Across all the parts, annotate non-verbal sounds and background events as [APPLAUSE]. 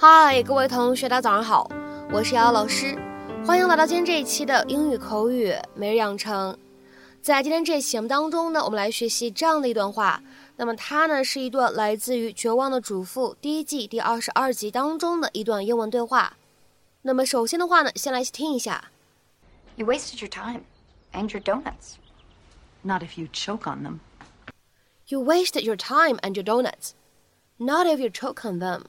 嗨，各位同学，大家早上好，我是瑶瑶老师，欢迎来到今天这一期的英语口语每日养成。在今天这期节目当中呢，我们来学习这样的一段话。那么它呢是一段来自于《绝望的主妇》第一季第二十二集当中的一段英文对话。那么首先的话呢，先来听一下。You wasted your time and your donuts. Not if you choke on them. You wasted your time and your donuts. Not if you choke on them.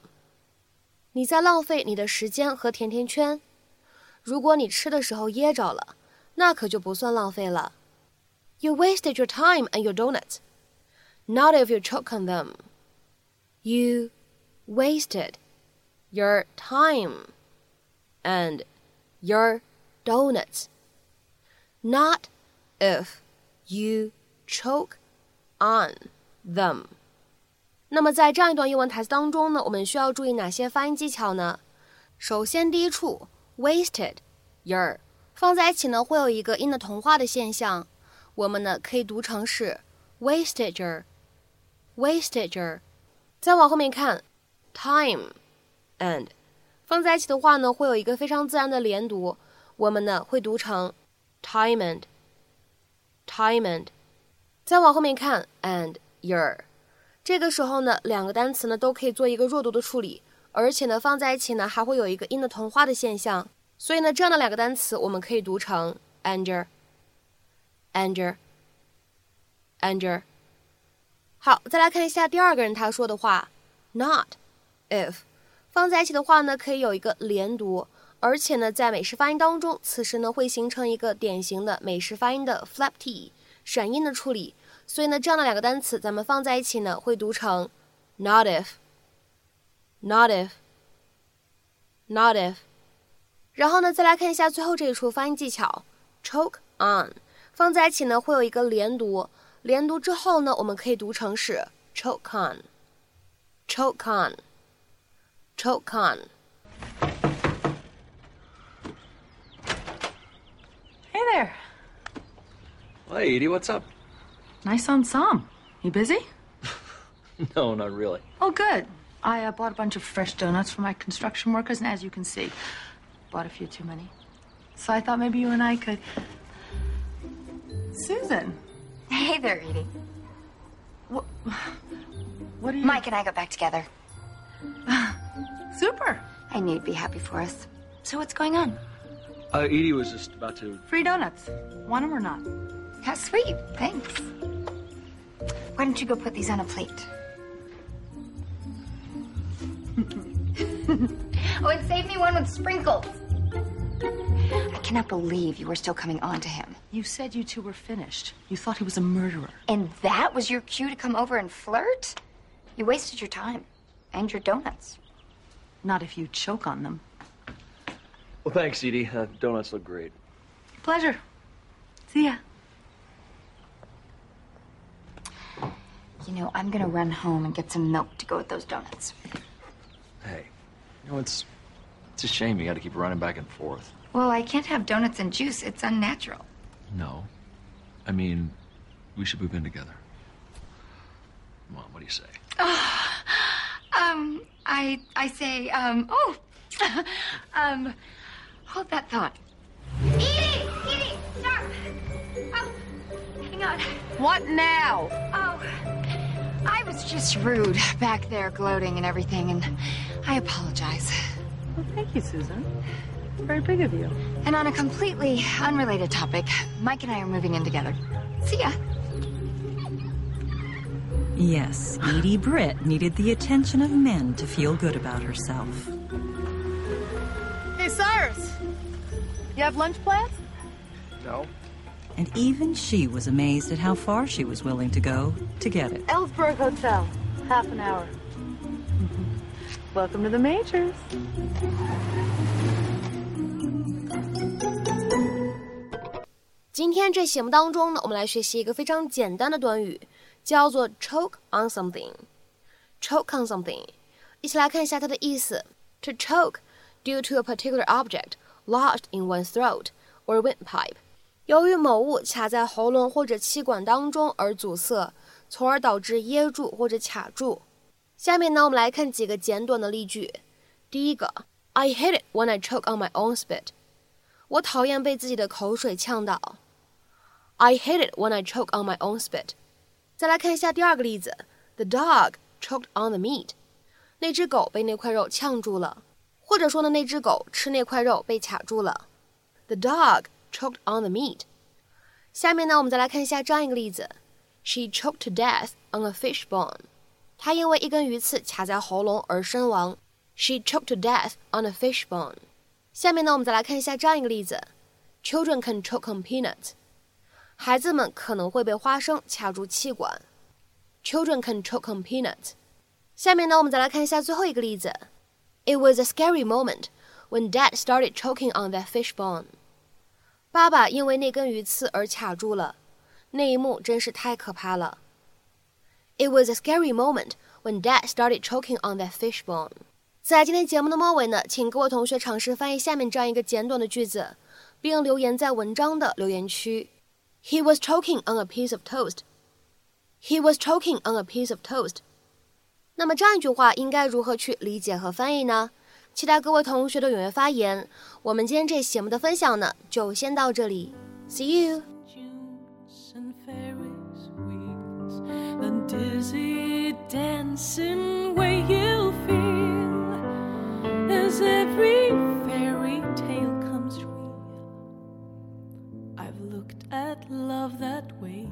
你在浪费你的时间和甜甜圈。如果你吃的时候噎着了，那可就不算浪费了。You wasted your time and your donuts. Not if you choke on them. You wasted your time and your donuts. Not if you choke on them. 那么在这样一段英文台词当中呢，我们需要注意哪些发音技巧呢？首先，第一处 wasted your 放在一起呢，会有一个音的同化的现象，我们呢可以读成是 wasted your，wasted your。再往后面看，time and 放在一起的话呢，会有一个非常自然的连读，我们呢会读成 time and，time and。再往后面看，and your。这个时候呢，两个单词呢都可以做一个弱读的处理，而且呢放在一起呢还会有一个音的同化的现象，所以呢这样的两个单词我们可以读成 anger，anger，anger。好，再来看一下第二个人他说的话，not if 放在一起的话呢可以有一个连读，而且呢在美式发音当中，此时呢会形成一个典型的美式发音的 flap t 闪音的处理。所以呢，这样的两个单词咱们放在一起呢，会读成 not if，not if，not if。然后呢，再来看一下最后这一处发音技巧，choke on，放在一起呢会有一个连读，连读之后呢，我们可以读成是 choke on，choke on，choke on。Hey there. Hey, Edie, what's up? Nice on ensemble. You busy? [LAUGHS] no, not really. Oh, good. I uh, bought a bunch of fresh donuts for my construction workers, and as you can see, bought a few too many. So I thought maybe you and I could. Susan. Hey there, Edie. What? What are you? Mike and I got back together. [LAUGHS] Super. I knew you'd be happy for us. So what's going on? Uh, Edie was just about to. Free donuts. Want them or not? How sweet. Thanks. Why don't you go put these on a plate? [LAUGHS] oh, and save me one with sprinkles. I cannot believe you were still coming on to him. You said you two were finished. You thought he was a murderer. And that was your cue to come over and flirt? You wasted your time. And your donuts. Not if you choke on them. Well, thanks, Edie. Uh, donuts look great. Pleasure. See ya. You know, I'm gonna run home and get some milk to go with those donuts. Hey, you know, it's it's a shame you got to keep running back and forth. Well, I can't have donuts and juice. It's unnatural. No. I mean, we should move in together. Mom, what do you say? [SIGHS] Um, I I say, um, oh, [LAUGHS] um, hold that thought. Edie, Edie, stop! Oh, hang on. What now? I was just rude back there, gloating and everything, and I apologize. Well, thank you, Susan. Very big of you. And on a completely unrelated topic, Mike and I are moving in together. See ya. Yes, Edie Britt needed the attention of men to feel good about herself. Hey, Cyrus. You have lunch plans? No And even she was amazed at how far she was willing to go to get it. Ellsberg Hotel. Half an hour. Welcome to the Majors. 今天这节目当中呢，我们来学习一个非常简单的短语，叫做 choke on something。choke on something，一起来看一下它的意思。To choke due to a particular object lodged in one's throat or windpipe， 由于某物卡在喉咙或者气管当中而阻塞，从而导致噎住或者卡住。下面呢，我们来看几个简短的例句。第一个，I hate it when I choke on my own spit。我讨厌被自己的口水呛到。I hate it when I choke on my own spit。再来看一下第二个例子，The dog choked on the meat。那只狗被那块肉呛住了，或者说呢，那只狗吃那块肉被卡住了。The dog choked on the meat。下面呢，我们再来看一下这样一个例子：She choked to death on a fish bone。她因为一根鱼刺卡在喉咙而身亡。She choked to death on a fish bone。下面呢，我们再来看一下这样一个例子：Children can choke on peanuts。孩子们可能会被花生卡住气管。Children can choke on peanuts。下面呢，我们再来看一下最后一个例子：It was a scary moment when Dad started choking on that fish bone。 爸爸因为那根鱼刺而卡住了，那一幕真是太可怕了。It was a scary moment when Dad started choking on that fish bone。在今天节目的末尾呢，请各位同学尝试翻译下面这样一个简短的句子，并留言在文章的留言区。He was choking on a piece of toast. He was choking on a piece of toast. 那么这样一句话应该如何去理解和翻译呢？期待各位同学的踊跃发言。我们今天这节目的分享呢，就先到这里。See you. dizzy dancing way you feel as every fairy tale comes true. I've looked at love that way.